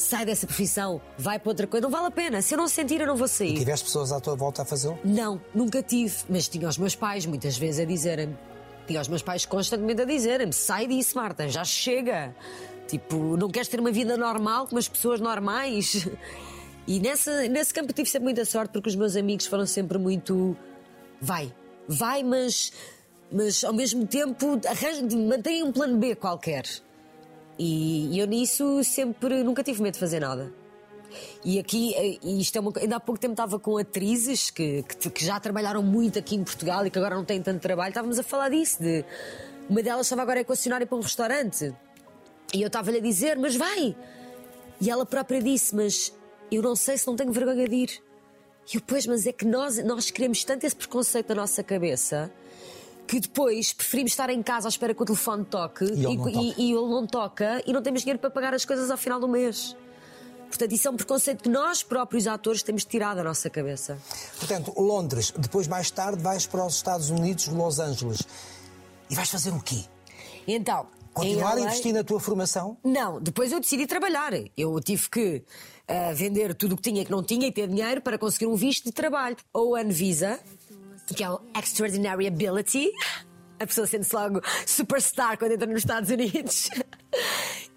sai dessa profissão, vai para outra coisa, não vale a pena. Se eu não sentir, eu não vou sair. Tiveste pessoas à tua volta a fazê-lo? Não, nunca tive. Mas tinha os meus pais muitas vezes a dizerem-me. Tinha os meus pais constantemente a dizerem-me: sai disso, Marta, já chega. Tipo, não queres ter uma vida normal como as pessoas normais? E nessa, nesse campo tive sempre muita sorte porque os meus amigos foram sempre muito. Vai, vai, mas, mas ao mesmo tempo mantém um plano B qualquer. E, eu nisso sempre nunca tive medo de fazer nada. E aqui, e isto é uma, ainda há pouco tempo estava com atrizes que, que, que já trabalharam muito aqui em Portugal e que agora não têm tanto trabalho. Estávamos a falar disso. De, uma delas estava agora a equacionar ir para um restaurante. E eu estava-lhe a dizer, mas vai! E ela própria disse, mas eu não sei se não tenho vergonha de ir. E eu, pois, mas é que nós, nós queremos tanto esse preconceito na nossa cabeça que depois preferimos estar em casa à espera que o telefone toque E ele não e, toca. e- e ele não toca e não temos dinheiro para pagar as coisas ao final do mês. Portanto, isso é um preconceito que nós próprios atores temos tirado da nossa cabeça. Portanto, Londres, depois mais tarde vais para os Estados Unidos, Los Angeles. E vais fazer o quê? Então, Continuar a investir na tua formação? Não, depois eu decidi trabalhar. Eu tive que ah, vender tudo o que tinha e que não tinha e ter dinheiro para conseguir um visto de trabalho. Ou Visa, que é o Extraordinary Ability. A pessoa sente-se logo superstar quando entra nos Estados Unidos. [laughs]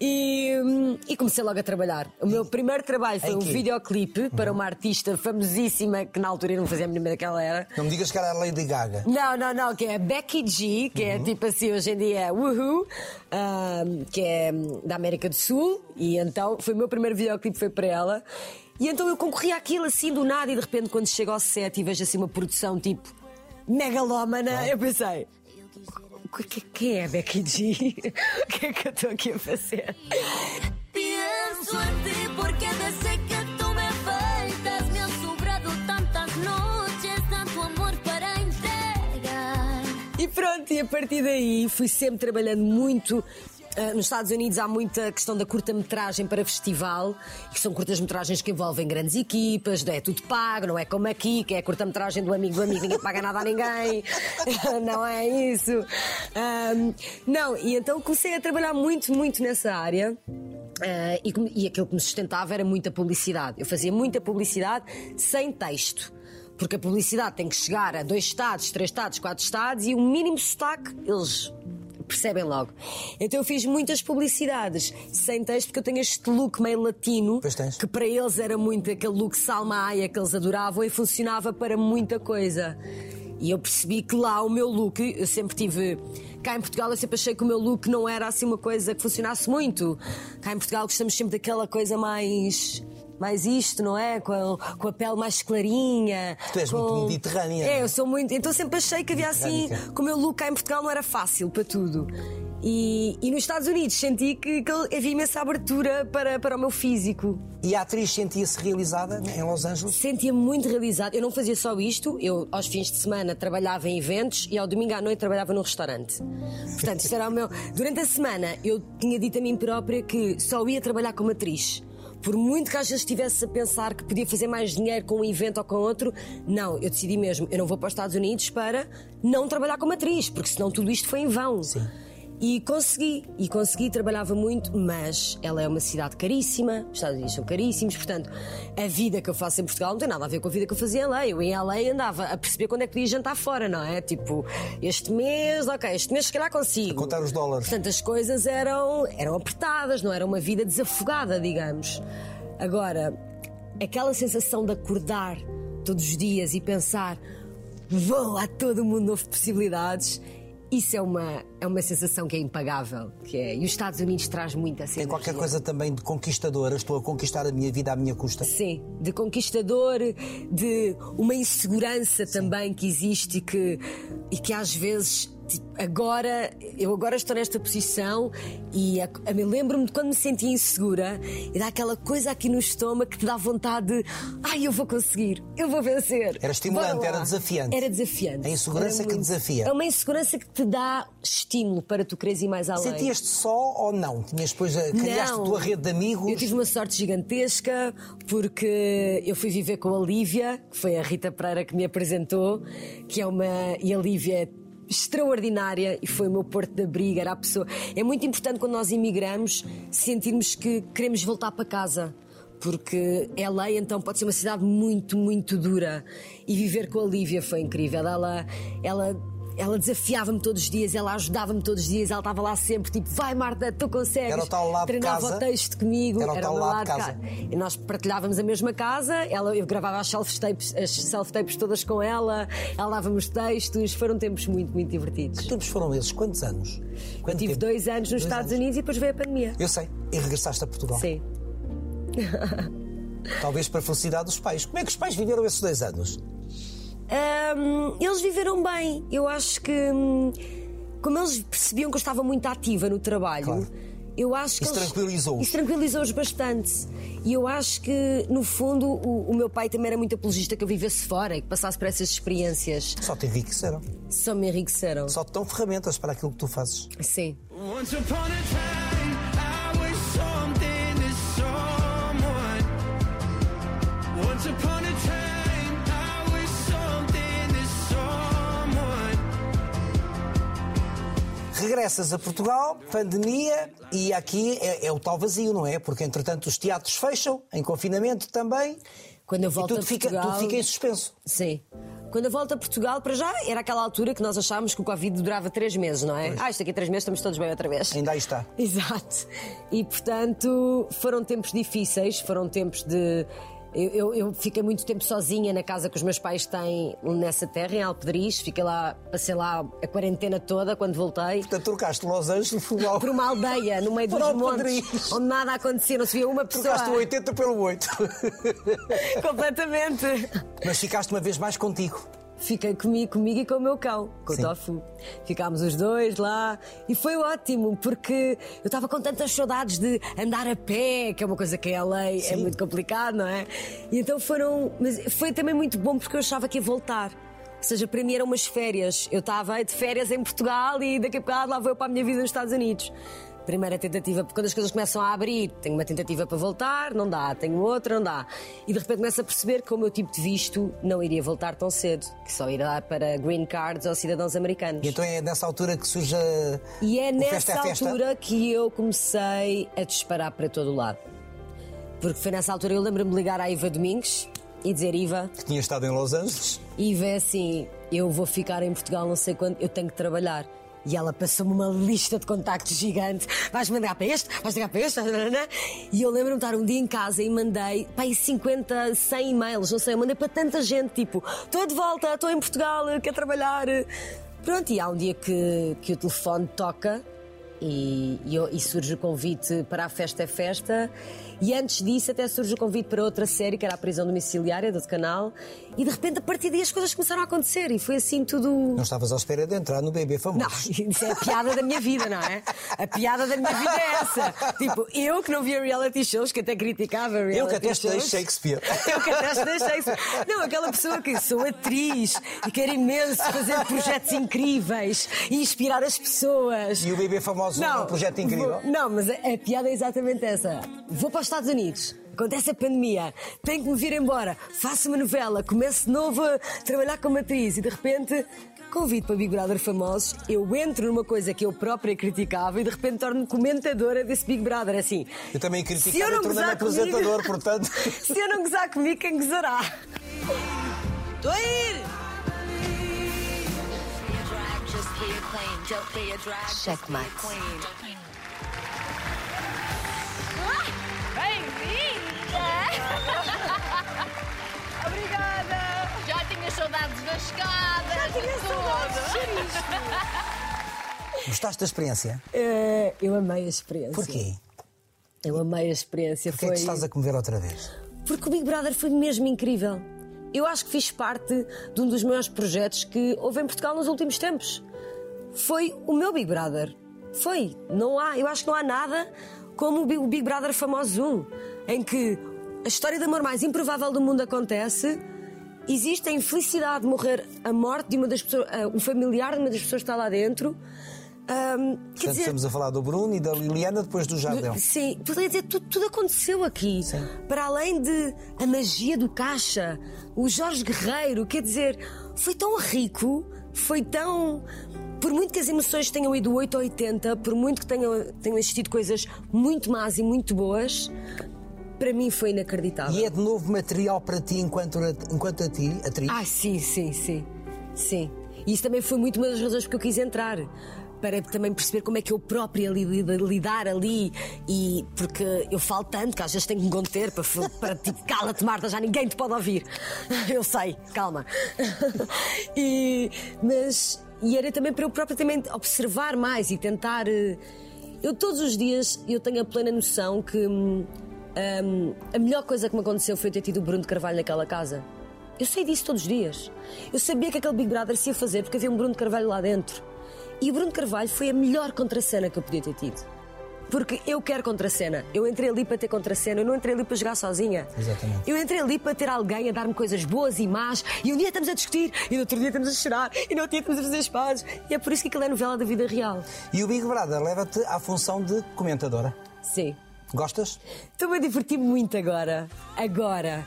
E, hum, e comecei logo a trabalhar. O meu primeiro trabalho foi um videoclipe para uma artista famosíssima que na altura eu não fazia a mínima ideia que ela era. Não me digas que era a Lady Gaga. Não, não, não, que é a Becky G, que é tipo assim, hoje em dia é Woohoo, ahm, que é hum, da América do Sul, e então foi o meu primeiro videoclipe, foi para ela. E então eu concorri àquilo assim do nada, e de repente quando chego ao set e vejo assim uma produção tipo megalómana, eu pensei. "O que- Quem é Becky G? [laughs] O que é que eu estou aqui a fazer? Pienso en ti porque desde que tú me faltas me han sobrado tantas noches, tanto amor para entregar. E pronto, e a partir daí fui sempre trabalhando muito. Ah, nos Estados Unidos há muita questão da curta-metragem para festival, que são curtas-metragens que envolvem grandes equipas, é tudo pago, não é como aqui, que é a curta-metragem do amigo do amigo, ninguém paga nada a ninguém. [laughs] não é isso. Ahm, não, e então comecei a trabalhar muito, muito nessa área. Ah, e, e aquilo que me sustentava era muita publicidade. Eu fazia muita publicidade sem texto. Porque a publicidade tem que chegar a dois estados, três estados, quatro estados e o mínimo sotaque eles percebem logo. Então eu fiz muitas publicidades sem texto porque eu tenho este look meio latino que para eles era muito aquele look Salma Aya que eles adoravam e funcionava para muita coisa. E eu percebi que lá o meu look, eu sempre tive. Cá em Portugal eu sempre achei que o meu look não era assim uma coisa que funcionasse muito. Cá em Portugal gostamos sempre daquela coisa mais. Mais isto, não é? Com a, com a pele mais clarinha. Tu és com... muito mediterrânea. É, eu sou muito. Então sempre achei que havia assim. Mediterrânica. Que o meu look cá em Portugal não era fácil para tudo. E, e nos Estados Unidos senti que, que havia imensa abertura para, para o meu físico. E a atriz sentia-se realizada em Los Angeles? Sentia-me muito realizada. Eu não fazia só isto, eu aos fins de semana trabalhava em eventos e ao domingo à noite trabalhava num restaurante. Portanto, isso era o meu. Durante a semana eu tinha dito a mim própria que só ia trabalhar como atriz. Por muito que às vezes estivesse a pensar que podia fazer mais dinheiro com um evento ou com outro, não, eu decidi mesmo, eu não vou para os Estados Unidos para não trabalhar como atriz, porque senão tudo isto foi em vão. Sim. E consegui, e consegui, trabalhava muito, mas ela é uma cidade caríssima, os Estados Unidos são caríssimos, portanto, a vida que eu faço em Portugal não tem nada a ver com a vida que eu fazia em LA. Eu em LA andava a perceber quando é que podia jantar fora, não é? Tipo, este mês, ok, este mês se calhar consigo. A contar os dólares. Portanto, as coisas eram, eram apertadas, não era uma vida desafogada, digamos. Agora, aquela sensação de acordar todos os dias e pensar, vou, há todo mundo novo de possibilidades. Isso é uma, é uma sensação que é impagável. Que é, e os Estados Unidos traz muito essa Tem qualquer coisa também de conquistadora. Estou a conquistar a minha vida à minha custa. Sim, de conquistador, de uma insegurança também que existe e que, e que às vezes. tipo, agora, eu agora estou nesta posição e a, a, me lembro-me de quando me sentia insegura e dá aquela coisa aqui no estômago que te dá vontade de ai, eu vou conseguir, eu vou vencer. Era estimulante, Bora lá." era desafiante. Era desafiante. A insegurança Era que desafia. É uma insegurança que te dá estímulo para tu quereres ir mais além. Sentias-te só ou não? Tinhas depois a, criaste a tua rede de amigos? Eu tive uma sorte gigantesca porque eu fui viver com a Lívia, que foi a Rita Pereira que me apresentou, que é uma. E a Lívia é extraordinária e foi o meu porto de abrigo, era a pessoa. É muito importante quando nós imigramos sentirmos que queremos voltar para casa. Porque LA então pode ser uma cidade muito, muito dura. E viver com a Lívia foi incrível. Ela, ela ela desafiava-me todos os dias, ela ajudava-me todos os dias, ela estava lá sempre, tipo, vai Marta, tu consegues. Era o tal lado de Treinava casa? o texto comigo, Era o tal o meu lado de lado casa. E nós partilhávamos a mesma casa, ela, eu gravava as self-tapes as self-tapes todas com ela, ela dava-me os textos, foram tempos muito, muito divertidos. Que tempos foram esses? Quantos anos? Quanto Tive tempo? dois anos nos Dois Estados anos. Unidos e depois veio a pandemia. Eu sei. E regressaste a Portugal. Sim. Talvez para a felicidade dos pais. Como é que os pais viveram esses dois anos? Hum, eles viveram bem. Eu acho que, hum, como eles percebiam que eu estava muito ativa no trabalho, Claro. eu acho que Isso eles- tranquilizou-os. Isso tranquilizou-os bastante. E eu acho que, no fundo, o, o meu pai também era muito apologista que eu vivesse fora e que passasse por essas experiências. Só te enriqueceram. Só me enriqueceram. Só te dão ferramentas para aquilo que tu fazes. Sim. Once upon a time, I was something to someone. Once upon a time, Regressas a Portugal, pandemia, e aqui é, é o tal vazio, não é? Porque entretanto os teatros fecham, em confinamento também, Quando eu e volto tudo a fica, Portugal... tudo fica em suspenso. Sim. Quando eu volto a Portugal, para já, era aquela altura que nós achávamos que o Covid durava três meses, não é? Ah, isto aqui três meses estamos todos bem outra vez. Ainda aí está. [laughs] Exato. E portanto foram tempos difíceis, foram tempos de. Eu, eu- eu fiquei muito tempo sozinha na casa que os meus pais têm nessa terra, em Alpedris. Fiquei lá, passei lá a quarentena toda quando voltei. Portanto, trocaste Los Angeles por Por uma aldeia, no meio dos Por montes, Alpedris. onde nada acontecia, não se via uma pessoa. Trocaste o 80 pelo 8. [laughs] Completamente. Mas ficaste uma vez mais contigo. Fiquei comigo, comigo e com o meu cão, com Sim. o Tofu. Ficámos os dois lá e foi ótimo, porque eu estava com tantas saudades de andar a pé, que é uma coisa que é a lei, é Sim. muito complicado, não é? E então foram. Mas foi também muito bom porque eu achava que ia voltar. Ou seja, para mim eram umas férias. Eu estava de férias em Portugal e daqui a bocado lá vou eu para a minha vida nos Estados Unidos. Primeira tentativa, porque quando as coisas começam a abrir, tenho uma tentativa para voltar, não dá, tenho outra, não dá. E de repente começo a perceber que o meu tipo de visto não iria voltar tão cedo, que só irá dar para green cards ou cidadãos americanos. E então é nessa altura que surge a... E é o nessa Festa é Festa. altura que eu comecei a disparar para todo o lado. Porque foi nessa altura eu lembro-me de ligar à Iva Domingues e dizer: Iva, que tinha estado em Los Angeles. Iva é assim, eu vou ficar em Portugal não sei quando, eu tenho que trabalhar. E ela passou-me uma lista de contactos gigante. Vais mandar para este, vais ligar para este. E eu lembro-me de estar um dia em casa e mandei para aí 50, 100 e-mails, não sei, eu mandei para tanta gente, tipo, estou de volta, estou em Portugal, quero trabalhar. Pronto, e há um dia que, que o telefone toca e, e e surge o convite para a Festa é Festa. E antes disso, até surge o convite para outra série, que era a Prisão Domiciliária do canal. E de repente, a partir daí, as coisas começaram a acontecer. E foi assim tudo. Não estavas à espera de entrar no bebê famoso. Não, [laughs] isso é a piada da minha vida, não é? A piada da minha vida é essa. Tipo, eu que não via reality shows, que até criticava reality Eu que até estudei shows. Shakespeare. [laughs] Eu que até estudei Shakespeare. Não, aquela pessoa que sou atriz e quero imenso fazer projetos incríveis e inspirar as pessoas. E o bebê famoso é um projeto incrível. vou- não, mas a, a piada é exatamente essa. Vou para os Estados Unidos. Acontece a pandemia, tenho que me vir embora, faço uma novela, começo de novo a trabalhar como atriz e de repente convido para Big Brother famosos, eu entro numa coisa que eu própria criticava e de repente torno-me comentadora desse Big Brother. Assim, Eu também criticava e tornei-me apresentador, portanto. [laughs] se eu não gozar comigo, quem gozará? Tô a ir! Checkmate. Saudades da escada! Já tinha saudades [laughs] Gostaste da experiência? Eh, eu amei a experiência. Porquê? Eu amei a experiência. Porquê é foi... que estás a comer outra vez? Porque o Big Brother foi mesmo incrível. Eu acho que fiz parte de um dos maiores projetos que houve em Portugal nos últimos tempos. Foi o meu Big Brother. Foi. Não há, eu acho que não há nada como o Big- o Big Brother Famoso 1, em que a história de amor mais improvável do mundo acontece. Existe a infelicidade de morrer a morte de uma das pessoas, ah, um familiar de uma das pessoas que está lá dentro. Quer Portanto, dizer, estamos a falar do Bruno e da Liliana depois do Jardel. Sim, poderia dizer, tudo, tudo aconteceu aqui. Para além de a magia do caixa, o Jorge Guerreiro, quer dizer, foi tão rico, foi tão. Por muito que as emoções tenham ido 8 ou 80, por muito que tenham, tenham existido coisas muito más e muito boas, para mim foi inacreditável. E é de novo material para ti enquanto, enquanto a ti, atriz? Ah, sim, sim, sim. Sim. E isso também foi muito uma das razões porque eu quis entrar. Para também perceber como é que eu própria li- li- lidar ali e porque eu falo tanto que às vezes tenho que me conter para, [laughs] para tipo, cala-te Marta, já ninguém te pode ouvir. [laughs] Eu sei, calma. [laughs] E, mas e era também para eu própria também observar mais e tentar. eh, Eu todos os dias eu tenho a plena noção que hum, a melhor coisa que me aconteceu foi ter tido o Bruno de Carvalho naquela casa. Eu sei disso todos os dias. Eu sabia que aquele Big Brother se ia fazer porque havia um Bruno de Carvalho lá dentro. E o Bruno de Carvalho foi a melhor contracena que eu podia ter tido. Porque eu quero contracena. Eu entrei ali para ter contracena, eu não entrei ali para jogar sozinha. Exatamente. Eu entrei ali para ter alguém a dar-me coisas boas e más, e um dia estamos a discutir, e no outro dia estamos a chorar, e no outro dia estamos a fazer as pazes. E é por isso que aquilo é novela da vida real. E o Big Brother leva-te à função de comentadora. Sim. Gostas? Estou-me a divertir muito agora. Agora.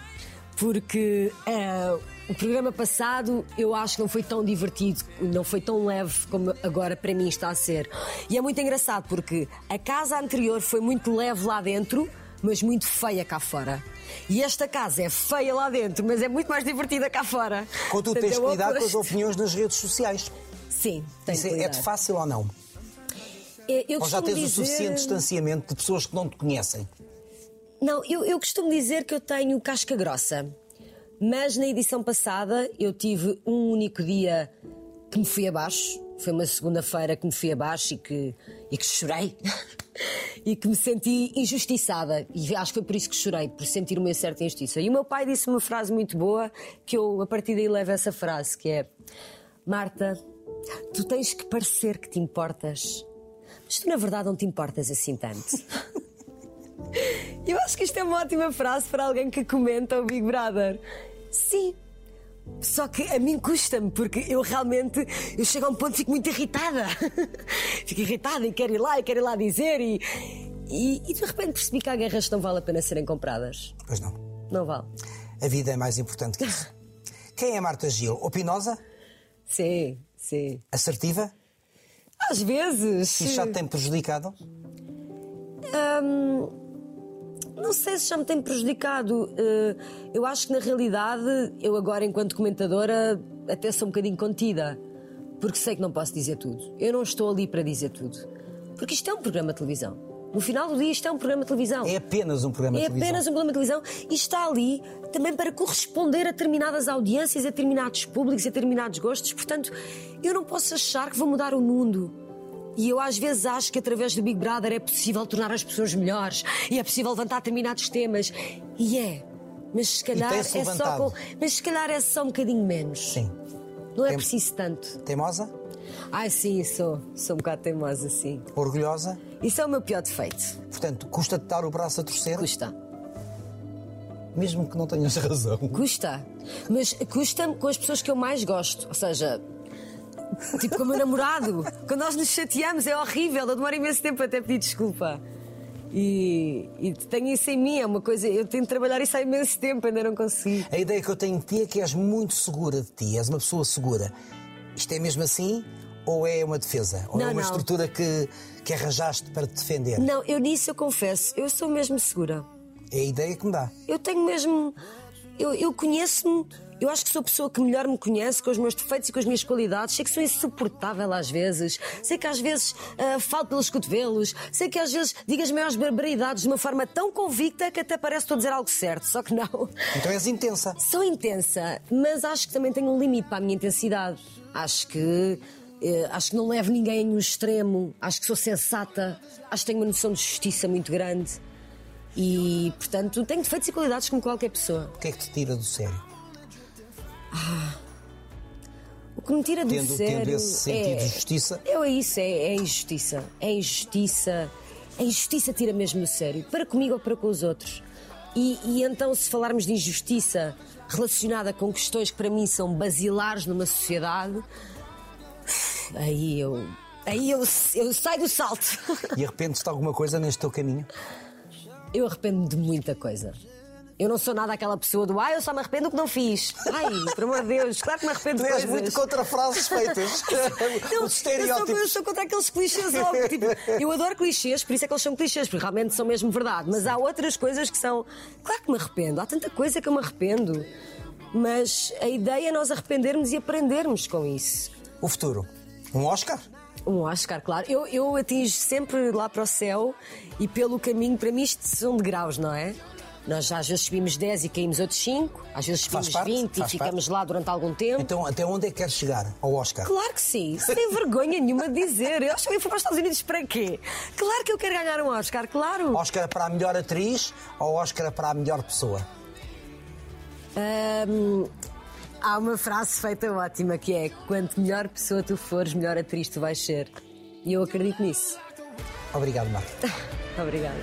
Porque eh, o programa passado eu acho que não foi tão divertido, não foi tão leve como agora para mim está a ser. E é muito engraçado porque a casa anterior foi muito leve lá dentro, mas muito feia cá fora. E esta casa é feia lá dentro, mas é muito mais divertida cá fora. Quando tu Portanto, tens é cuidado com as opiniões nas redes sociais. Sim, tenho Isso é- cuidado. é-te fácil ou não? Eu Ou já tens o dizer- suficiente distanciamento de pessoas que não te conhecem? Não, eu, eu costumo dizer que eu tenho casca grossa. Mas na edição passada eu tive um único dia que me fui abaixo. Foi uma segunda-feira que me fui abaixo e que, e que chorei. [laughs] e que me senti injustiçada. E acho que foi por isso que chorei, por sentir uma certa injustiça. E o meu pai disse uma frase muito boa que eu, a partir daí, levo essa frase: que é Marta, tu tens que parecer que te importas. Mas tu, na verdade, não te importas assim tanto. [laughs] Eu acho que isto é uma ótima frase para alguém que comenta o Big Brother. Sim. Só que a mim custa-me, porque eu realmente eu chego a um ponto e fico muito irritada. [laughs] fico irritada e quero ir lá e quero ir lá dizer e, e, e de repente percebi que há guerras que não vale a pena serem compradas. Pois não. Não vale. A vida é mais importante que isso. [laughs] Quem é Marta Gil? Opinosa? Sim, sim. Assertiva? Às vezes. Isso já te tem prejudicado? Hum, não sei se já me tem prejudicado. Eh, eu acho que na realidade, eu agora, enquanto comentadora, até sou um bocadinho contida. Porque sei que não posso dizer tudo. Eu não estou ali para dizer tudo. Porque isto é um programa de televisão. No final do dia, isto é um programa de televisão. É apenas um programa É de televisão. apenas um programa de televisão e está ali também para corresponder a determinadas audiências, a determinados públicos, a determinados gostos. Portanto, eu não posso achar que vou mudar o mundo. E eu às vezes acho que através do Big Brother é possível tornar as pessoas melhores e é possível levantar determinados temas. E é. Mas se calhar é só com- mas se calhar é só um bocadinho menos. Sim. Não é Tem- preciso tanto. Teimosa? Ai sim, sou. Sou um bocado teimosa, sim. Orgulhosa? Isso é o meu pior defeito. Portanto, custa-te dar o braço a torcer? Custa. Mesmo que não tenhas razão. Custa. Mas custa-me com as pessoas que eu mais gosto. Ou seja, tipo com o meu namorado. Quando nós nos chateamos é horrível. Eu demoro imenso tempo até pedir desculpa. E, e tenho isso em mim, é uma coisa. Eu tenho de trabalhar isso há imenso tempo, ainda não consegui. A ideia que eu tenho de ti é que és muito segura de ti, és uma pessoa segura. Isto é mesmo assim? Ou é uma defesa? Ou é Não, uma não. estrutura que, que arranjaste para te defender? Não, eu nisso eu confesso, eu sou mesmo segura. É a ideia que me dá. Eu tenho mesmo. Eu, eu conheço-me. Eu acho que sou a pessoa que melhor me conhece com os meus defeitos e com as minhas qualidades. Sei que sou insuportável às vezes. Sei que às vezes ah, falo pelos cotovelos. Sei que às vezes digo as maiores barbaridades de uma forma tão convicta que até parece que estou a dizer algo certo. Só que não. Então és intensa. Sou intensa, mas acho que também tenho um limite para a minha intensidade. Acho que. Eh, acho que não levo ninguém no extremo. Acho que sou sensata. Acho que tenho uma noção de justiça muito grande. E, portanto, tenho defeitos e qualidades como qualquer pessoa. O que é que te tira do sério? O que me tira do Tendo, sério tendo esse sentido é... de justiça, Eu é isso, é, é injustiça. É injustiça. A injustiça tira mesmo do sério. Para comigo ou para com os outros. E, e então, se falarmos de injustiça relacionada com questões que para mim são basilares numa sociedade, aí eu. Aí eu, eu saio do salto. e arrependes-te de alguma coisa neste teu caminho? Eu arrependo-me de muita coisa. Eu não sou nada aquela pessoa do ai, eu só me arrependo do que não fiz. Ai, por amor de Deus, claro que me arrependo Tu de és coisas. muito contra frases feitas. [laughs] Não, Os eu, sou, eu estereótipos. sou contra aqueles clichês óbvios. Tipo, eu adoro clichês, por isso é que eles são clichês, porque realmente são mesmo verdade. Mas há outras coisas que são. Claro que me arrependo, há tanta coisa que eu me arrependo. Mas a ideia é nós arrependermos e aprendermos com isso. O futuro? Um Oscar? Um Oscar, claro. Eu, eu atingo sempre lá para o céu e pelo caminho, para mim, isto são degraus, não é? Nós já às vezes subimos 10 e caímos outros 5, às vezes subimos parte, 20 e ficamos parte. lá durante algum tempo. Então, até onde é que queres chegar ao Oscar? Claro que sim, sem [laughs] vergonha nenhuma de dizer. Eu acho que eu fui para os Estados Unidos para quê? Claro que eu quero ganhar um Oscar, claro. Oscar para a melhor atriz ou Oscar para a melhor pessoa? Ahm, há uma frase feita ótima que é: quanto melhor pessoa tu fores, melhor atriz tu vais ser. E eu acredito nisso. Obrigado, Marta. [laughs] Obrigada.